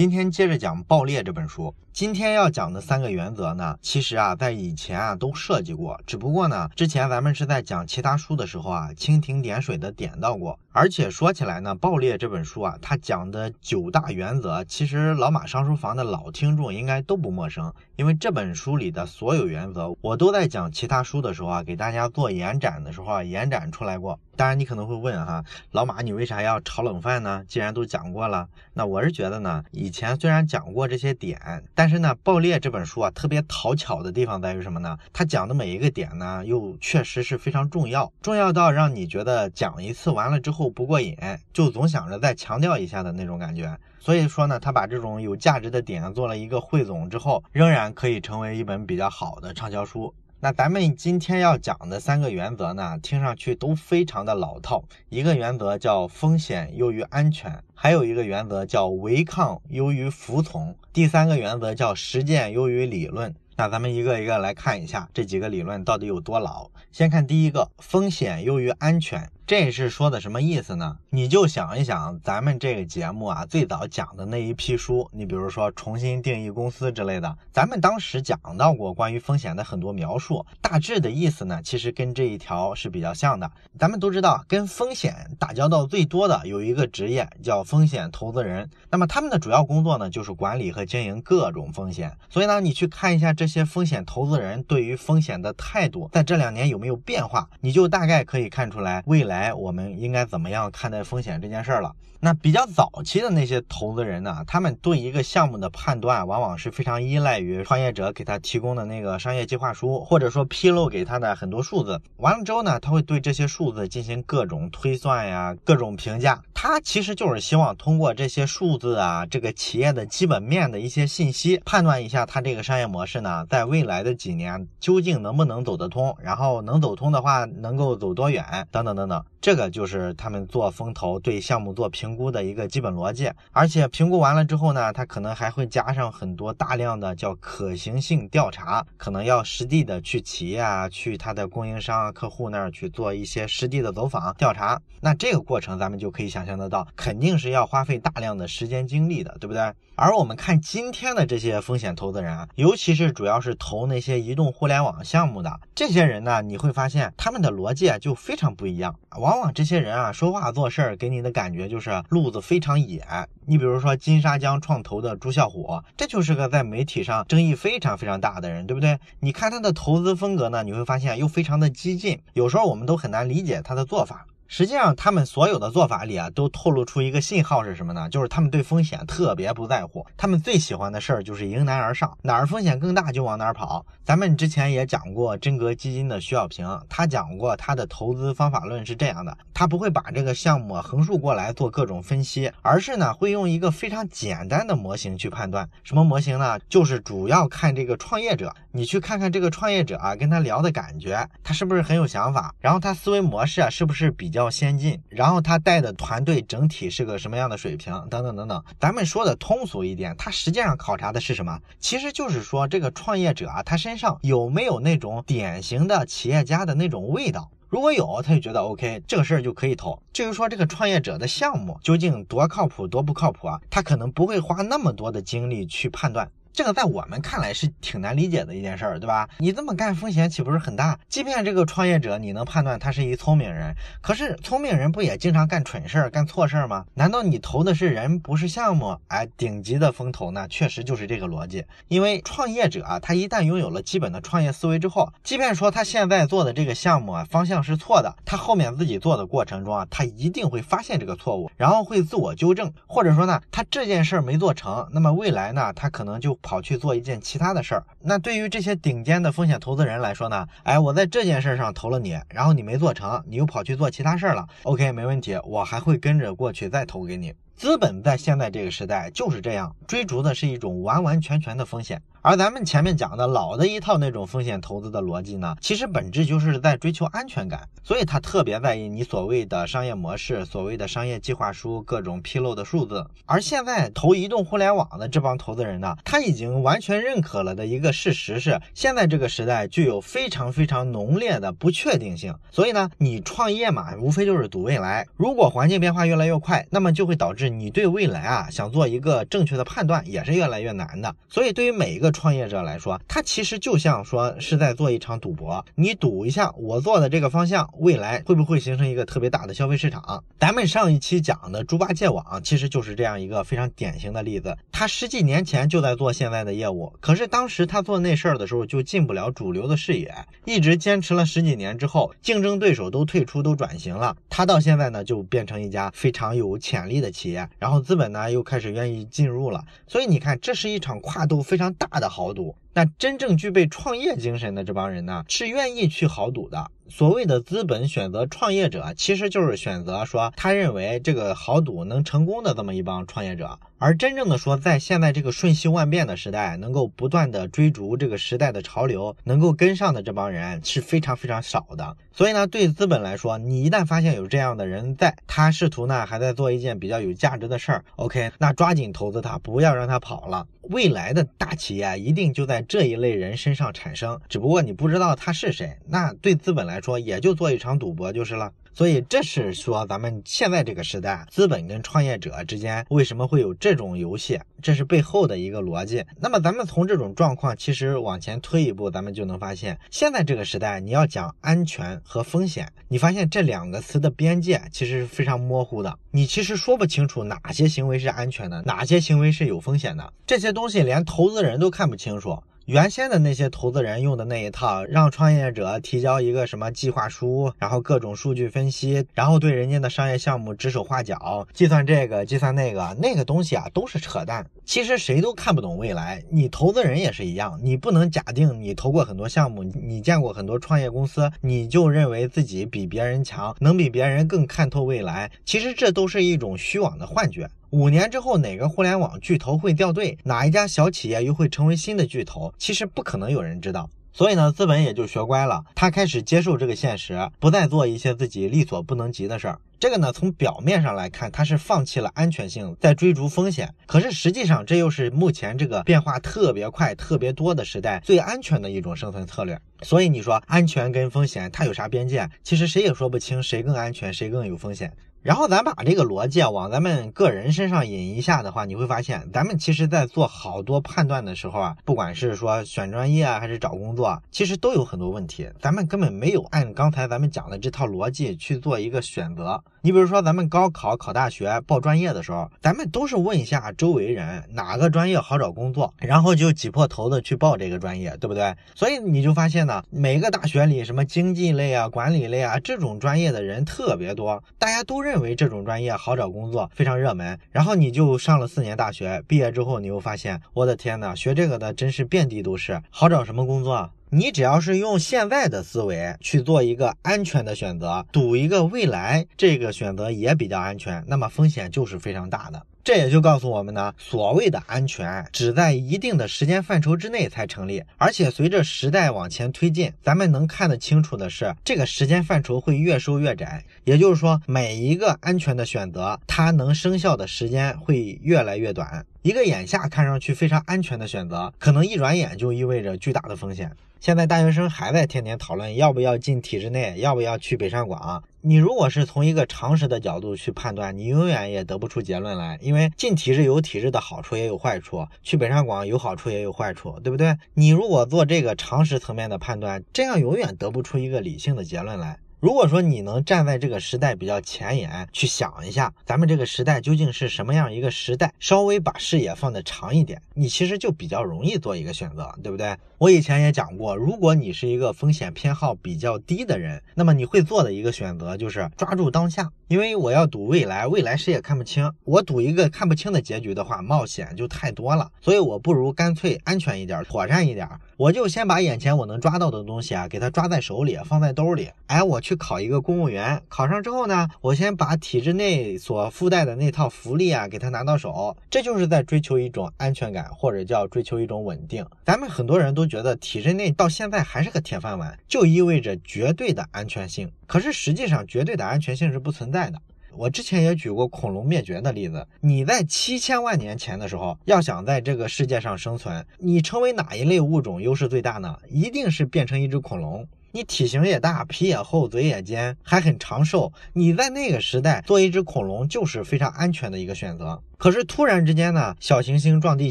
今天接着讲《爆裂》这本书。今天要讲的三个原则呢，其实啊，在以前啊都涉及过，只不过呢，之前咱们是在讲其他书的时候啊，蜻蜓点水的点到过。而且说起来呢，《爆裂》这本书啊，它讲的九大原则，其实老马上书房的老听众应该都不陌生，因为这本书里的所有原则，我都在讲其他书的时候啊，给大家做延展的时候啊，延展出来过。当然，你可能会问哈，老马，你为啥要炒冷饭呢？既然都讲过了，那我是觉得呢，以前虽然讲过这些点，但是呢，《爆裂》这本书啊，特别讨巧的地方在于什么呢？它讲的每一个点呢，又确实是非常重要，重要到让你觉得讲一次完了之后后不过瘾，就总想着再强调一下的那种感觉。所以说呢，他把这种有价值的点做了一个汇总之后，仍然可以成为一本比较好的畅销书。那咱们今天要讲的三个原则呢，听上去都非常的老套。一个原则叫风险优于安全，还有一个原则叫违抗优于服从，第三个原则叫实践优于理论。那咱们一个一个来看一下这几个理论到底有多老。先看第一个，风险优于安全。这是说的什么意思呢？你就想一想，咱们这个节目啊，最早讲的那一批书，你比如说重新定义公司之类的，咱们当时讲到过关于风险的很多描述，大致的意思呢，其实跟这一条是比较像的。咱们都知道，跟风险打交道最多的有一个职业叫风险投资人，那么他们的主要工作呢，就是管理和经营各种风险。所以呢，你去看一下这些风险投资人对于风险的态度，在这两年有没有变化，你就大概可以看出来未来。哎，我们应该怎么样看待风险这件事儿了？那比较早期的那些投资人呢，他们对一个项目的判断，往往是非常依赖于创业者给他提供的那个商业计划书，或者说披露给他的很多数字。完了之后呢，他会对这些数字进行各种推算呀，各种评价。他其实就是希望通过这些数字啊，这个企业的基本面的一些信息，判断一下他这个商业模式呢，在未来的几年究竟能不能走得通，然后能走通的话，能够走多远，等等等等。这个就是他们做风投对项目做评估的一个基本逻辑，而且评估完了之后呢，他可能还会加上很多大量的叫可行性调查，可能要实地的去企业啊，去他的供应商啊、客户那儿去做一些实地的走访调查。那这个过程咱们就可以想象得到，肯定是要花费大量的时间精力的，对不对？而我们看今天的这些风险投资人啊，尤其是主要是投那些移动互联网项目的这些人呢，你会发现他们的逻辑啊就非常不一样。往往这些人啊说话做事儿给你的感觉就是路子非常野。你比如说金沙江创投的朱啸虎，这就是个在媒体上争议非常非常大的人，对不对？你看他的投资风格呢，你会发现又非常的激进，有时候我们都很难理解他的做法。实际上，他们所有的做法里啊，都透露出一个信号是什么呢？就是他们对风险特别不在乎，他们最喜欢的事儿就是迎难而上，哪儿风险更大就往哪儿跑。咱们之前也讲过真格基金的徐小平，他讲过他的投资方法论是这样的：他不会把这个项目横竖过来做各种分析，而是呢会用一个非常简单的模型去判断。什么模型呢？就是主要看这个创业者，你去看看这个创业者啊，跟他聊的感觉，他是不是很有想法，然后他思维模式啊是不是比较。先进，然后他带的团队整体是个什么样的水平，等等等等。咱们说的通俗一点，他实际上考察的是什么？其实就是说这个创业者啊，他身上有没有那种典型的企业家的那种味道？如果有，他就觉得 OK，这个事儿就可以投。至于说这个创业者的项目究竟多靠谱、多不靠谱啊，他可能不会花那么多的精力去判断。这个在我们看来是挺难理解的一件事儿，对吧？你这么干风险岂不是很大？即便这个创业者你能判断他是一聪明人，可是聪明人不也经常干蠢事儿、干错事儿吗？难道你投的是人不是项目？哎，顶级的风投呢，确实就是这个逻辑。因为创业者啊，他一旦拥有了基本的创业思维之后，即便说他现在做的这个项目啊方向是错的，他后面自己做的过程中啊，他一定会发现这个错误，然后会自我纠正，或者说呢，他这件事儿没做成，那么未来呢，他可能就。跑去做一件其他的事儿，那对于这些顶尖的风险投资人来说呢？哎，我在这件事上投了你，然后你没做成，你又跑去做其他事儿了。OK，没问题，我还会跟着过去再投给你。资本在现在这个时代就是这样，追逐的是一种完完全全的风险。而咱们前面讲的老的一套那种风险投资的逻辑呢，其实本质就是在追求安全感，所以他特别在意你所谓的商业模式、所谓的商业计划书、各种披露的数字。而现在投移动互联网的这帮投资人呢，他已经完全认可了的一个事实是，现在这个时代具有非常非常浓烈的不确定性。所以呢，你创业嘛，无非就是赌未来。如果环境变化越来越快，那么就会导致你对未来啊想做一个正确的判断也是越来越难的。所以对于每一个创业者来说，他其实就像说是在做一场赌博。你赌一下，我做的这个方向未来会不会形成一个特别大的消费市场？咱们上一期讲的猪八戒网其实就是这样一个非常典型的例子。他十几年前就在做现在的业务，可是当时他做那事儿的时候就进不了主流的视野，一直坚持了十几年之后，竞争对手都退出都转型了，他到现在呢就变成一家非常有潜力的企业，然后资本呢又开始愿意进入了。所以你看，这是一场跨度非常大的豪赌。那真正具备创业精神的这帮人呢，是愿意去豪赌的。所谓的资本选择创业者，其实就是选择说他认为这个豪赌能成功的这么一帮创业者。而真正的说，在现在这个瞬息万变的时代，能够不断的追逐这个时代的潮流，能够跟上的这帮人是非常非常少的。所以呢，对资本来说，你一旦发现有这样的人在，他试图呢还在做一件比较有价值的事儿，OK，那抓紧投资他，不要让他跑了。未来的大企业一定就在这一类人身上产生，只不过你不知道他是谁。那对资本来说，也就做一场赌博就是了。所以这是说，咱们现在这个时代，资本跟创业者之间为什么会有这种游戏？这是背后的一个逻辑。那么咱们从这种状况，其实往前推一步，咱们就能发现，现在这个时代，你要讲安全和风险，你发现这两个词的边界其实是非常模糊的。你其实说不清楚哪些行为是安全的，哪些行为是有风险的。这些东西连投资人都看不清楚。原先的那些投资人用的那一套，让创业者提交一个什么计划书，然后各种数据分析，然后对人家的商业项目指手画脚，计算这个计算那个，那个东西啊都是扯淡。其实谁都看不懂未来，你投资人也是一样，你不能假定你投过很多项目，你见过很多创业公司，你就认为自己比别人强，能比别人更看透未来。其实这都是一种虚妄的幻觉。五年之后，哪个互联网巨头会掉队？哪一家小企业又会成为新的巨头？其实不可能有人知道。所以呢，资本也就学乖了，他开始接受这个现实，不再做一些自己力所不能及的事儿。这个呢，从表面上来看，他是放弃了安全性，在追逐风险。可是实际上，这又是目前这个变化特别快、特别多的时代最安全的一种生存策略。所以你说安全跟风险它有啥边界？其实谁也说不清谁更安全，谁更有风险。然后咱把这个逻辑往咱们个人身上引一下的话，你会发现，咱们其实在做好多判断的时候啊，不管是说选专业啊，还是找工作，其实都有很多问题，咱们根本没有按刚才咱们讲的这套逻辑去做一个选择。你比如说，咱们高考考大学报专业的时候，咱们都是问一下周围人哪个专业好找工作，然后就挤破头的去报这个专业，对不对？所以你就发现呢，每个大学里什么经济类啊、管理类啊这种专业的人特别多，大家都认认为这种专业好找工作，非常热门。然后你就上了四年大学，毕业之后你又发现，我的天呐，学这个的真是遍地都是，好找什么工作？你只要是用现在的思维去做一个安全的选择，赌一个未来，这个选择也比较安全，那么风险就是非常大的。这也就告诉我们呢，所谓的安全只在一定的时间范畴之内才成立，而且随着时代往前推进，咱们能看得清楚的是，这个时间范畴会越收越窄。也就是说，每一个安全的选择，它能生效的时间会越来越短。一个眼下看上去非常安全的选择，可能一转眼就意味着巨大的风险。现在大学生还在天天讨论要不要进体制内，要不要去北上广。你如果是从一个常识的角度去判断，你永远也得不出结论来，因为进体制有体制的好处，也有坏处；去北上广有好处，也有坏处，对不对？你如果做这个常识层面的判断，这样永远得不出一个理性的结论来。如果说你能站在这个时代比较前沿去想一下，咱们这个时代究竟是什么样一个时代，稍微把视野放得长一点，你其实就比较容易做一个选择，对不对？我以前也讲过，如果你是一个风险偏好比较低的人，那么你会做的一个选择就是抓住当下，因为我要赌未来，未来谁也看不清，我赌一个看不清的结局的话，冒险就太多了，所以我不如干脆安全一点，妥善一点，我就先把眼前我能抓到的东西啊，给它抓在手里，放在兜里，哎，我去。去考一个公务员，考上之后呢，我先把体制内所附带的那套福利啊给他拿到手，这就是在追求一种安全感，或者叫追求一种稳定。咱们很多人都觉得体制内到现在还是个铁饭碗，就意味着绝对的安全性。可是实际上，绝对的安全性是不存在的。我之前也举过恐龙灭绝的例子。你在七千万年前的时候，要想在这个世界上生存，你成为哪一类物种优势最大呢？一定是变成一只恐龙。你体型也大，皮也厚，嘴也尖，还很长寿。你在那个时代做一只恐龙就是非常安全的一个选择。可是突然之间呢，小行星撞地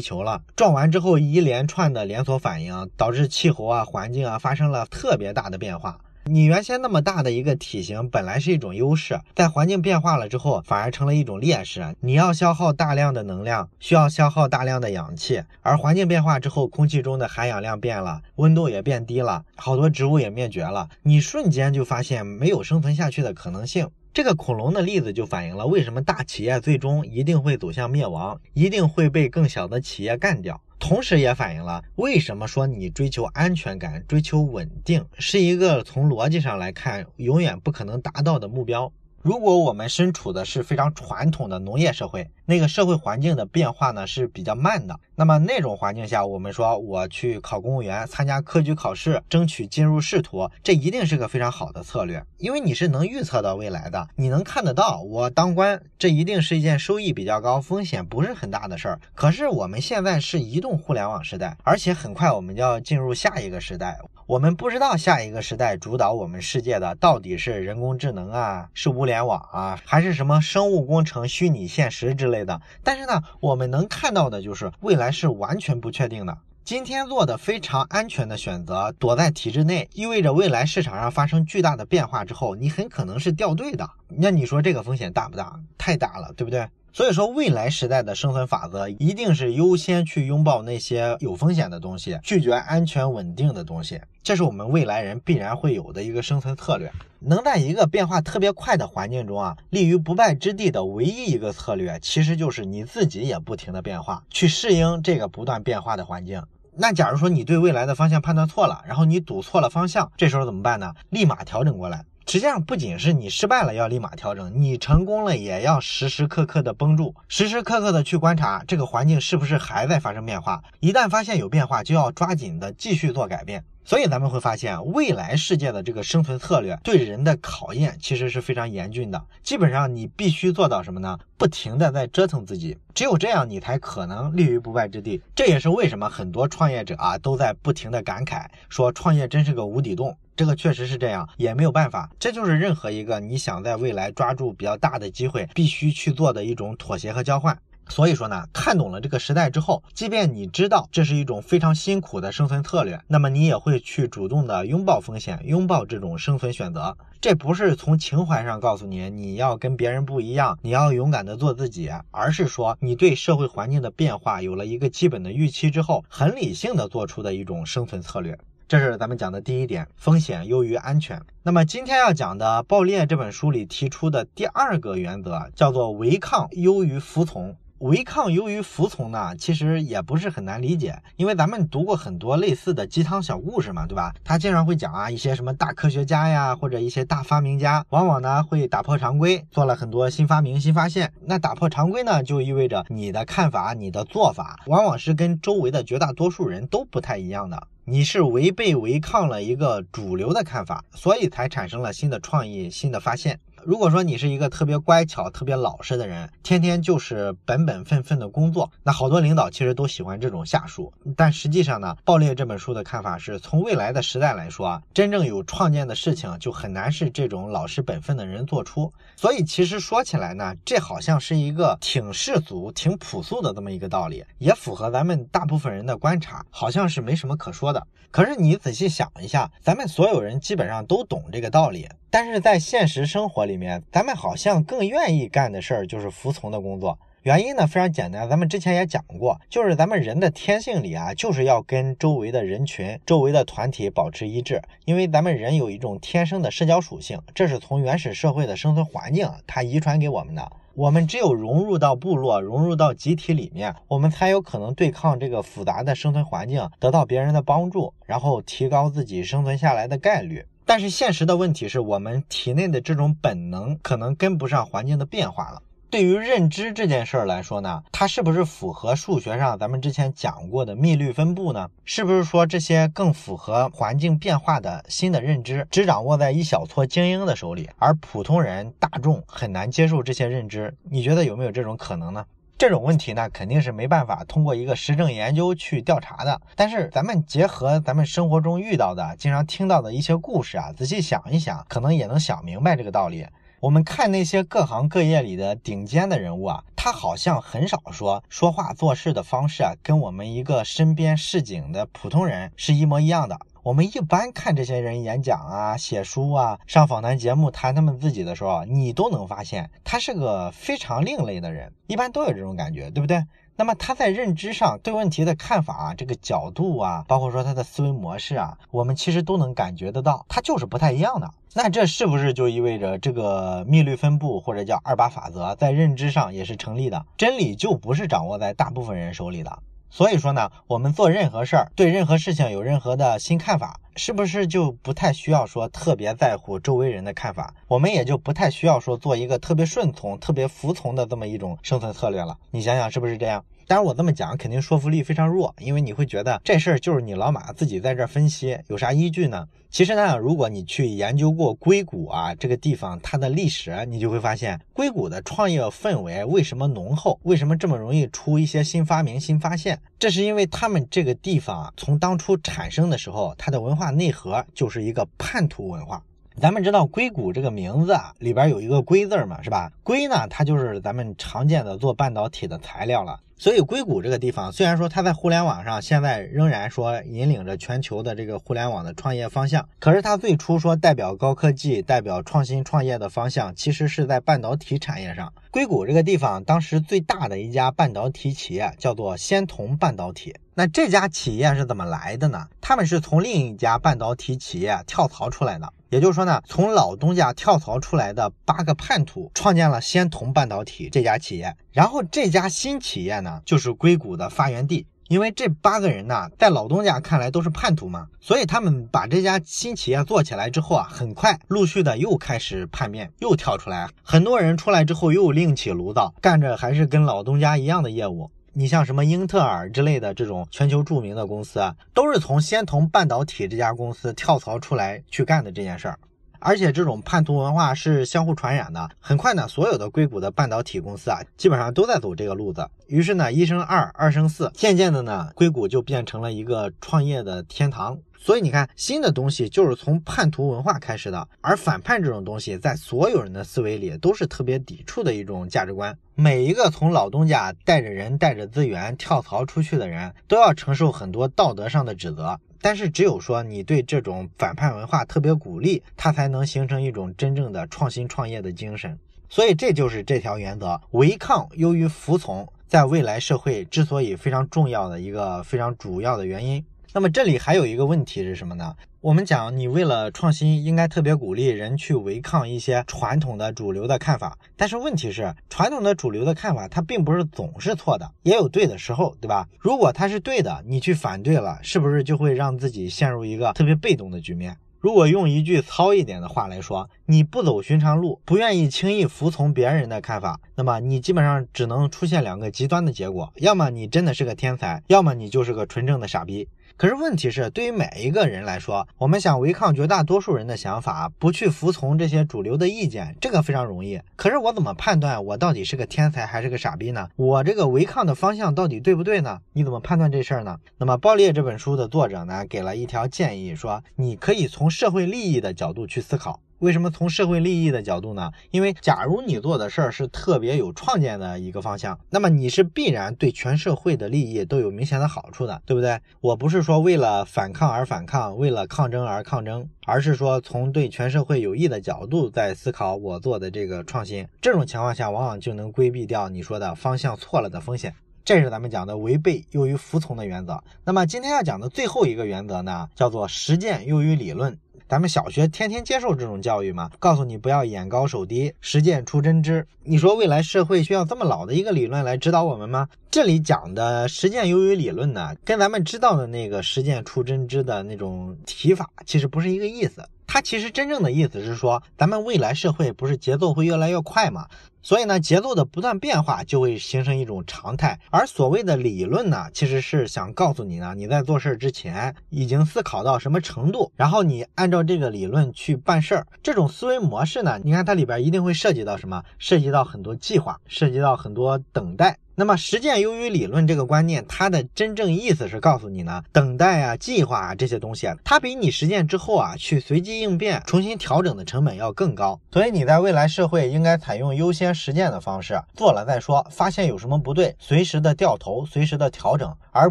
球了，撞完之后一连串的连锁反应，导致气候啊、环境啊发生了特别大的变化。你原先那么大的一个体型，本来是一种优势，在环境变化了之后，反而成了一种劣势。你要消耗大量的能量，需要消耗大量的氧气，而环境变化之后，空气中的含氧量变了，温度也变低了，好多植物也灭绝了。你瞬间就发现没有生存下去的可能性。这个恐龙的例子就反映了为什么大企业最终一定会走向灭亡，一定会被更小的企业干掉。同时也反映了为什么说你追求安全感、追求稳定是一个从逻辑上来看永远不可能达到的目标。如果我们身处的是非常传统的农业社会，那个社会环境的变化呢是比较慢的。那么那种环境下，我们说我去考公务员，参加科举考试，争取进入仕途，这一定是个非常好的策略，因为你是能预测到未来的，你能看得到我当官，这一定是一件收益比较高、风险不是很大的事儿。可是我们现在是移动互联网时代，而且很快我们就要进入下一个时代。我们不知道下一个时代主导我们世界的到底是人工智能啊，是物联网啊，还是什么生物工程、虚拟现实之类的。但是呢，我们能看到的就是未来是完全不确定的。今天做的非常安全的选择，躲在体制内，意味着未来市场上发生巨大的变化之后，你很可能是掉队的。那你说这个风险大不大？太大了，对不对？所以说，未来时代的生存法则一定是优先去拥抱那些有风险的东西，拒绝安全稳定的东西。这是我们未来人必然会有的一个生存策略。能在一个变化特别快的环境中啊，立于不败之地的唯一一个策略，其实就是你自己也不停的变化，去适应这个不断变化的环境。那假如说你对未来的方向判断错了，然后你赌错了方向，这时候怎么办呢？立马调整过来。实际上不仅是你失败了要立马调整，你成功了也要时时刻刻的绷住，时时刻刻的去观察这个环境是不是还在发生变化。一旦发现有变化，就要抓紧的继续做改变。所以咱们会发现，未来世界的这个生存策略对人的考验其实是非常严峻的。基本上你必须做到什么呢？不停的在折腾自己，只有这样你才可能立于不败之地。这也是为什么很多创业者啊都在不停的感慨说，创业真是个无底洞。这个确实是这样，也没有办法，这就是任何一个你想在未来抓住比较大的机会，必须去做的一种妥协和交换。所以说呢，看懂了这个时代之后，即便你知道这是一种非常辛苦的生存策略，那么你也会去主动的拥抱风险，拥抱这种生存选择。这不是从情怀上告诉你你要跟别人不一样，你要勇敢的做自己，而是说你对社会环境的变化有了一个基本的预期之后，很理性的做出的一种生存策略。这是咱们讲的第一点，风险优于安全。那么今天要讲的《爆裂》这本书里提出的第二个原则，叫做违抗优于服从。违抗优于服从呢，其实也不是很难理解，因为咱们读过很多类似的鸡汤小故事嘛，对吧？他经常会讲啊，一些什么大科学家呀，或者一些大发明家，往往呢会打破常规，做了很多新发明、新发现。那打破常规呢，就意味着你的看法、你的做法，往往是跟周围的绝大多数人都不太一样的。你是违背违抗了一个主流的看法，所以才产生了新的创意、新的发现。如果说你是一个特别乖巧、特别老实的人，天天就是本本分分的工作，那好多领导其实都喜欢这种下属。但实际上呢，《爆裂》这本书的看法是从未来的时代来说，真正有创建的事情就很难是这种老实本分的人做出。所以其实说起来呢，这好像是一个挺世俗、挺朴素的这么一个道理，也符合咱们大部分人的观察，好像是没什么可说的。可是你仔细想一下，咱们所有人基本上都懂这个道理。但是在现实生活里面，咱们好像更愿意干的事儿就是服从的工作。原因呢非常简单，咱们之前也讲过，就是咱们人的天性里啊，就是要跟周围的人群、周围的团体保持一致。因为咱们人有一种天生的社交属性，这是从原始社会的生存环境它遗传给我们的。我们只有融入到部落、融入到集体里面，我们才有可能对抗这个复杂的生存环境，得到别人的帮助，然后提高自己生存下来的概率。但是现实的问题是我们体内的这种本能可能跟不上环境的变化了。对于认知这件事儿来说呢，它是不是符合数学上咱们之前讲过的幂律分布呢？是不是说这些更符合环境变化的新的认知，只掌握在一小撮精英的手里，而普通人大众很难接受这些认知？你觉得有没有这种可能呢？这种问题呢，肯定是没办法通过一个实证研究去调查的。但是咱们结合咱们生活中遇到的、经常听到的一些故事啊，仔细想一想，可能也能想明白这个道理。我们看那些各行各业里的顶尖的人物啊，他好像很少说说话做事的方式啊，跟我们一个身边市井的普通人是一模一样的。我们一般看这些人演讲啊、写书啊、上访谈节目谈他们自己的时候，你都能发现他是个非常另类的人，一般都有这种感觉，对不对？那么他在认知上对问题的看法啊，这个角度啊，包括说他的思维模式啊，我们其实都能感觉得到，他就是不太一样的。那这是不是就意味着这个幂律分布或者叫二八法则在认知上也是成立的？真理就不是掌握在大部分人手里的。所以说呢，我们做任何事儿，对任何事情有任何的新看法，是不是就不太需要说特别在乎周围人的看法？我们也就不太需要说做一个特别顺从、特别服从的这么一种生存策略了。你想想是不是这样？当然，我这么讲肯定说服力非常弱，因为你会觉得这事儿就是你老马自己在这分析，有啥依据呢？其实呢，如果你去研究过硅谷啊这个地方它的历史，你就会发现硅谷的创业氛围为什么浓厚，为什么这么容易出一些新发明、新发现？这是因为他们这个地方啊，从当初产生的时候，它的文化内核就是一个叛徒文化。咱们知道硅谷这个名字啊，里边有一个硅字嘛，是吧？硅呢，它就是咱们常见的做半导体的材料了。所以硅谷这个地方，虽然说它在互联网上现在仍然说引领着全球的这个互联网的创业方向，可是它最初说代表高科技、代表创新创业的方向，其实是在半导体产业上。硅谷这个地方当时最大的一家半导体企业叫做仙童半导体。那这家企业是怎么来的呢？他们是从另一家半导体企业跳槽出来的。也就是说呢，从老东家跳槽出来的八个叛徒，创建了仙童半导体这家企业。然后这家新企业呢，就是硅谷的发源地。因为这八个人呢，在老东家看来都是叛徒嘛，所以他们把这家新企业做起来之后啊，很快陆续的又开始叛变，又跳出来。很多人出来之后又另起炉灶，干着还是跟老东家一样的业务。你像什么英特尔之类的这种全球著名的公司啊，都是从仙童半导体这家公司跳槽出来去干的这件事儿。而且这种叛徒文化是相互传染的。很快呢，所有的硅谷的半导体公司啊，基本上都在走这个路子。于是呢，一生二，二生四，渐渐的呢，硅谷就变成了一个创业的天堂。所以你看，新的东西就是从叛徒文化开始的。而反叛这种东西，在所有人的思维里都是特别抵触的一种价值观。每一个从老东家带着人、带着资源跳槽出去的人，都要承受很多道德上的指责。但是只有说你对这种反叛文化特别鼓励，它才能形成一种真正的创新创业的精神。所以这就是这条原则：违抗优于服从，在未来社会之所以非常重要的一个非常主要的原因。那么这里还有一个问题是什么呢？我们讲，你为了创新，应该特别鼓励人去违抗一些传统的主流的看法。但是问题是，传统的主流的看法，它并不是总是错的，也有对的时候，对吧？如果它是对的，你去反对了，是不是就会让自己陷入一个特别被动的局面？如果用一句糙一点的话来说，你不走寻常路，不愿意轻易服从别人的看法，那么你基本上只能出现两个极端的结果：要么你真的是个天才，要么你就是个纯正的傻逼。可是问题是，对于每一个人来说，我们想违抗绝大多数人的想法，不去服从这些主流的意见，这个非常容易。可是我怎么判断我到底是个天才还是个傻逼呢？我这个违抗的方向到底对不对呢？你怎么判断这事儿呢？那么《爆裂》这本书的作者呢，给了一条建议，说你可以从社会利益的角度去思考。为什么从社会利益的角度呢？因为假如你做的事儿是特别有创建的一个方向，那么你是必然对全社会的利益都有明显的好处的，对不对？我不是说为了反抗而反抗，为了抗争而抗争，而是说从对全社会有益的角度在思考我做的这个创新。这种情况下，往往就能规避掉你说的方向错了的风险。这是咱们讲的违背优于服从的原则。那么今天要讲的最后一个原则呢，叫做实践优于理论。咱们小学天天接受这种教育吗？告诉你不要眼高手低，实践出真知。你说未来社会需要这么老的一个理论来指导我们吗？这里讲的实践优于理论呢，跟咱们知道的那个实践出真知的那种提法其实不是一个意思。它其实真正的意思是说，咱们未来社会不是节奏会越来越快吗？所以呢，节奏的不断变化就会形成一种常态。而所谓的理论呢，其实是想告诉你呢，你在做事之前已经思考到什么程度，然后你按照这个理论去办事儿。这种思维模式呢，你看它里边一定会涉及到什么？涉及到很多计划，涉及到很多等待。那么实践优于理论这个观念，它的真正意思是告诉你呢，等待啊、计划啊这些东西，它比你实践之后啊去随机应变、重新调整的成本要更高。所以你在未来社会应该采用优先实践的方式，做了再说，发现有什么不对，随时的掉头，随时的调整，而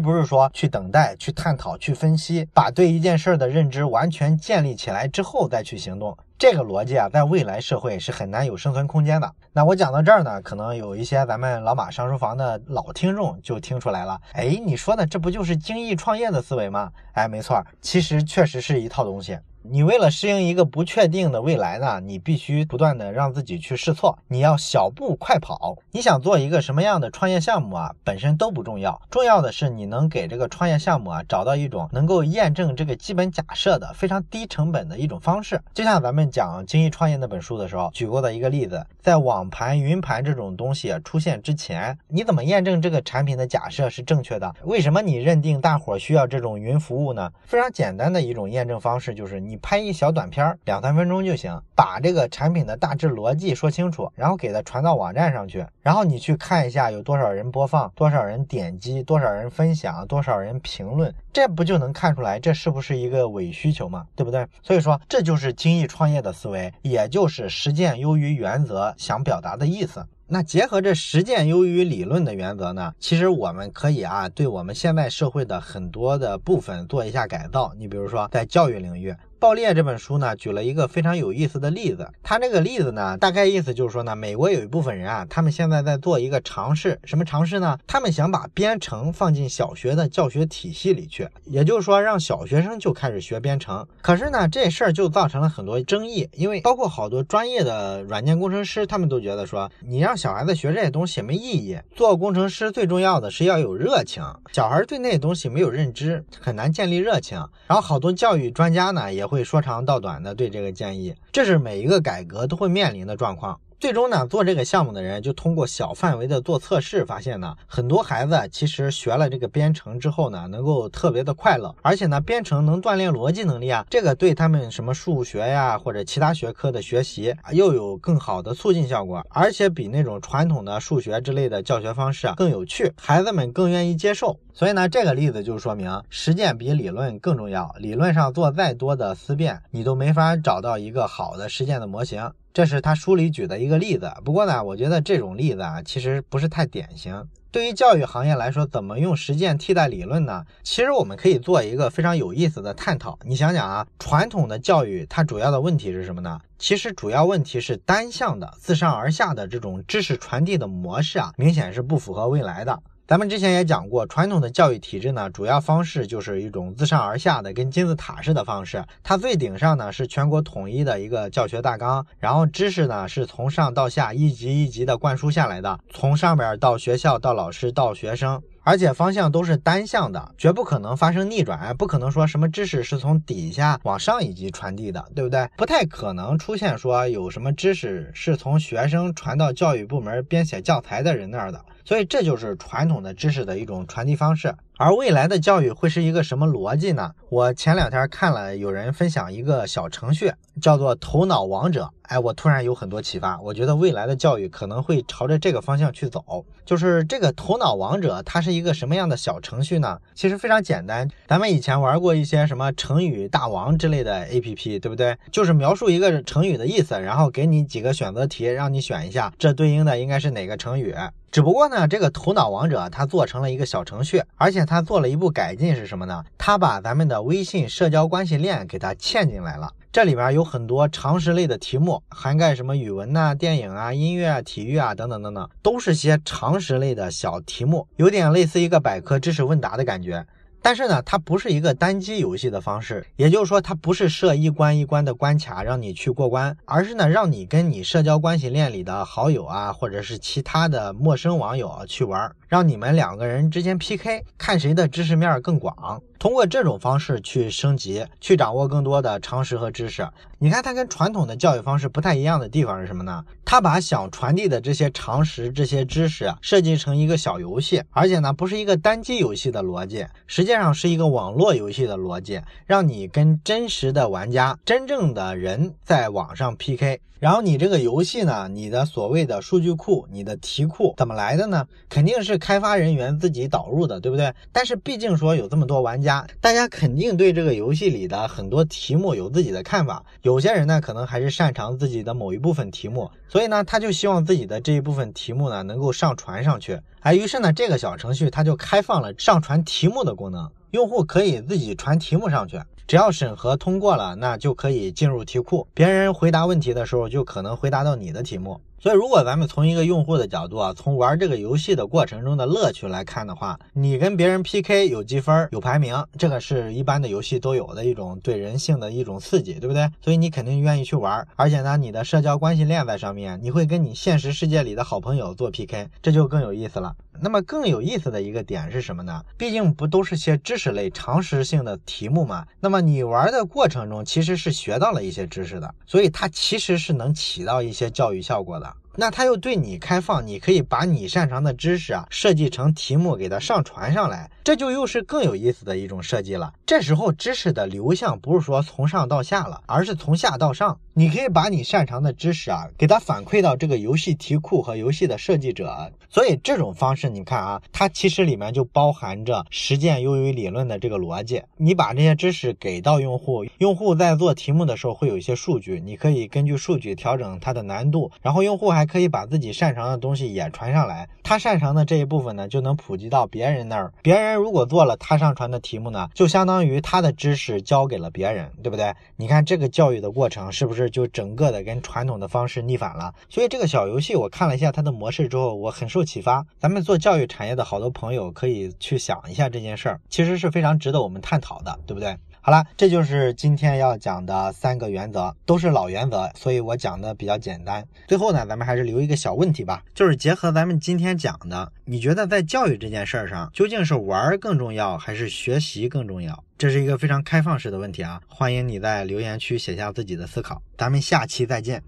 不是说去等待、去探讨、去分析，把对一件事儿的认知完全建立起来之后再去行动。这个逻辑啊，在未来社会是很难有生存空间的。那我讲到这儿呢，可能有一些咱们老马上书房的老听众就听出来了。哎，你说的这不就是精益创业的思维吗？哎，没错，其实确实是一套东西。你为了适应一个不确定的未来呢，你必须不断的让自己去试错，你要小步快跑。你想做一个什么样的创业项目啊，本身都不重要，重要的是你能给这个创业项目啊找到一种能够验证这个基本假设的非常低成本的一种方式。就像咱们讲《精益创业》那本书的时候举过的一个例子，在网盘、云盘这种东西出现之前，你怎么验证这个产品的假设是正确的？为什么你认定大伙需要这种云服务呢？非常简单的一种验证方式就是你。拍一小短片，两三分钟就行，把这个产品的大致逻辑说清楚，然后给它传到网站上去，然后你去看一下有多少人播放，多少人点击，多少人分享，多少人评论，这不就能看出来这是不是一个伪需求吗？对不对？所以说这就是精益创业的思维，也就是实践优于原则想表达的意思。那结合这实践优于理论的原则呢？其实我们可以啊，对我们现在社会的很多的部分做一下改造。你比如说在教育领域。爆裂这本书呢，举了一个非常有意思的例子。他这个例子呢，大概意思就是说呢，美国有一部分人啊，他们现在在做一个尝试，什么尝试呢？他们想把编程放进小学的教学体系里去，也就是说让小学生就开始学编程。可是呢，这事儿就造成了很多争议，因为包括好多专业的软件工程师，他们都觉得说，你让小孩子学这些东西没意义。做工程师最重要的是要有热情，小孩对那些东西没有认知，很难建立热情。然后好多教育专家呢，也会说长道短的对这个建议，这是每一个改革都会面临的状况。最终呢，做这个项目的人就通过小范围的做测试，发现呢，很多孩子其实学了这个编程之后呢，能够特别的快乐，而且呢，编程能锻炼逻辑能力啊，这个对他们什么数学呀或者其他学科的学习又有更好的促进效果，而且比那种传统的数学之类的教学方式啊更有趣，孩子们更愿意接受。所以呢，这个例子就说明实践比理论更重要。理论上做再多的思辨，你都没法找到一个好的实践的模型。这是他书里举的一个例子。不过呢，我觉得这种例子啊，其实不是太典型。对于教育行业来说，怎么用实践替代理论呢？其实我们可以做一个非常有意思的探讨。你想想啊，传统的教育它主要的问题是什么呢？其实主要问题是单向的、自上而下的这种知识传递的模式啊，明显是不符合未来的。咱们之前也讲过，传统的教育体制呢，主要方式就是一种自上而下的，跟金字塔式的方式。它最顶上呢是全国统一的一个教学大纲，然后知识呢是从上到下一级一级的灌输下来的，从上边到学校到老师到学生。而且方向都是单向的，绝不可能发生逆转，不可能说什么知识是从底下往上一级传递的，对不对？不太可能出现说有什么知识是从学生传到教育部门编写教材的人那儿的，所以这就是传统的知识的一种传递方式。而未来的教育会是一个什么逻辑呢？我前两天看了有人分享一个小程序，叫做“头脑王者”。哎，我突然有很多启发。我觉得未来的教育可能会朝着这个方向去走。就是这个“头脑王者”，它是一个什么样的小程序呢？其实非常简单。咱们以前玩过一些什么成语大王之类的 APP，对不对？就是描述一个成语的意思，然后给你几个选择题，让你选一下，这对应的应该是哪个成语。只不过呢，这个头脑王者它做成了一个小程序，而且它做了一步改进是什么呢？它把咱们的微信社交关系链给它嵌进来了。这里边有很多常识类的题目，涵盖什么语文呐、电影啊、音乐啊、体育啊等等等等，都是些常识类的小题目，有点类似一个百科知识问答的感觉。但是呢，它不是一个单机游戏的方式，也就是说，它不是设一关一关的关卡让你去过关，而是呢，让你跟你社交关系链里的好友啊，或者是其他的陌生网友去玩。让你们两个人之间 PK，看谁的知识面更广。通过这种方式去升级，去掌握更多的常识和知识。你看，它跟传统的教育方式不太一样的地方是什么呢？它把想传递的这些常识、这些知识设计成一个小游戏，而且呢，不是一个单机游戏的逻辑，实际上是一个网络游戏的逻辑，让你跟真实的玩家、真正的人在网上 PK。然后你这个游戏呢，你的所谓的数据库、你的题库怎么来的呢？肯定是开发人员自己导入的，对不对？但是毕竟说有这么多玩家，大家肯定对这个游戏里的很多题目有自己的看法。有些人呢，可能还是擅长自己的某一部分题目，所以呢，他就希望自己的这一部分题目呢能够上传上去。哎，于是呢，这个小程序它就开放了上传题目的功能，用户可以自己传题目上去。只要审核通过了，那就可以进入题库。别人回答问题的时候，就可能回答到你的题目。所以，如果咱们从一个用户的角度啊，从玩这个游戏的过程中的乐趣来看的话，你跟别人 PK 有积分、有排名，这个是一般的游戏都有的一种对人性的一种刺激，对不对？所以你肯定愿意去玩。而且呢，你的社交关系链在上面，你会跟你现实世界里的好朋友做 PK，这就更有意思了。那么更有意思的一个点是什么呢？毕竟不都是些知识类、常识性的题目嘛。那么你玩的过程中其实是学到了一些知识的，所以它其实是能起到一些教育效果的。那他又对你开放，你可以把你擅长的知识啊设计成题目给它上传上来，这就又是更有意思的一种设计了。这时候知识的流向不是说从上到下了，而是从下到上。你可以把你擅长的知识啊给它反馈到这个游戏题库和游戏的设计者。所以这种方式，你看啊，它其实里面就包含着实践优于理论的这个逻辑。你把这些知识给到用户，用户在做题目的时候会有一些数据，你可以根据数据调整它的难度，然后用户还可以把自己擅长的东西也传上来。他擅长的这一部分呢，就能普及到别人那儿。别人如果做了他上传的题目呢，就相当于他的知识交给了别人，对不对？你看这个教育的过程是不是就整个的跟传统的方式逆反了？所以这个小游戏我看了一下它的模式之后，我很受受启发。咱们做教育产业的好多朋友可以去想一下这件事儿，其实是非常值得我们探讨的，对不对？好了，这就是今天要讲的三个原则，都是老原则，所以我讲的比较简单。最后呢，咱们还是留一个小问题吧，就是结合咱们今天讲的，你觉得在教育这件事儿上，究竟是玩儿更重要，还是学习更重要？这是一个非常开放式的问题啊，欢迎你在留言区写下自己的思考。咱们下期再见。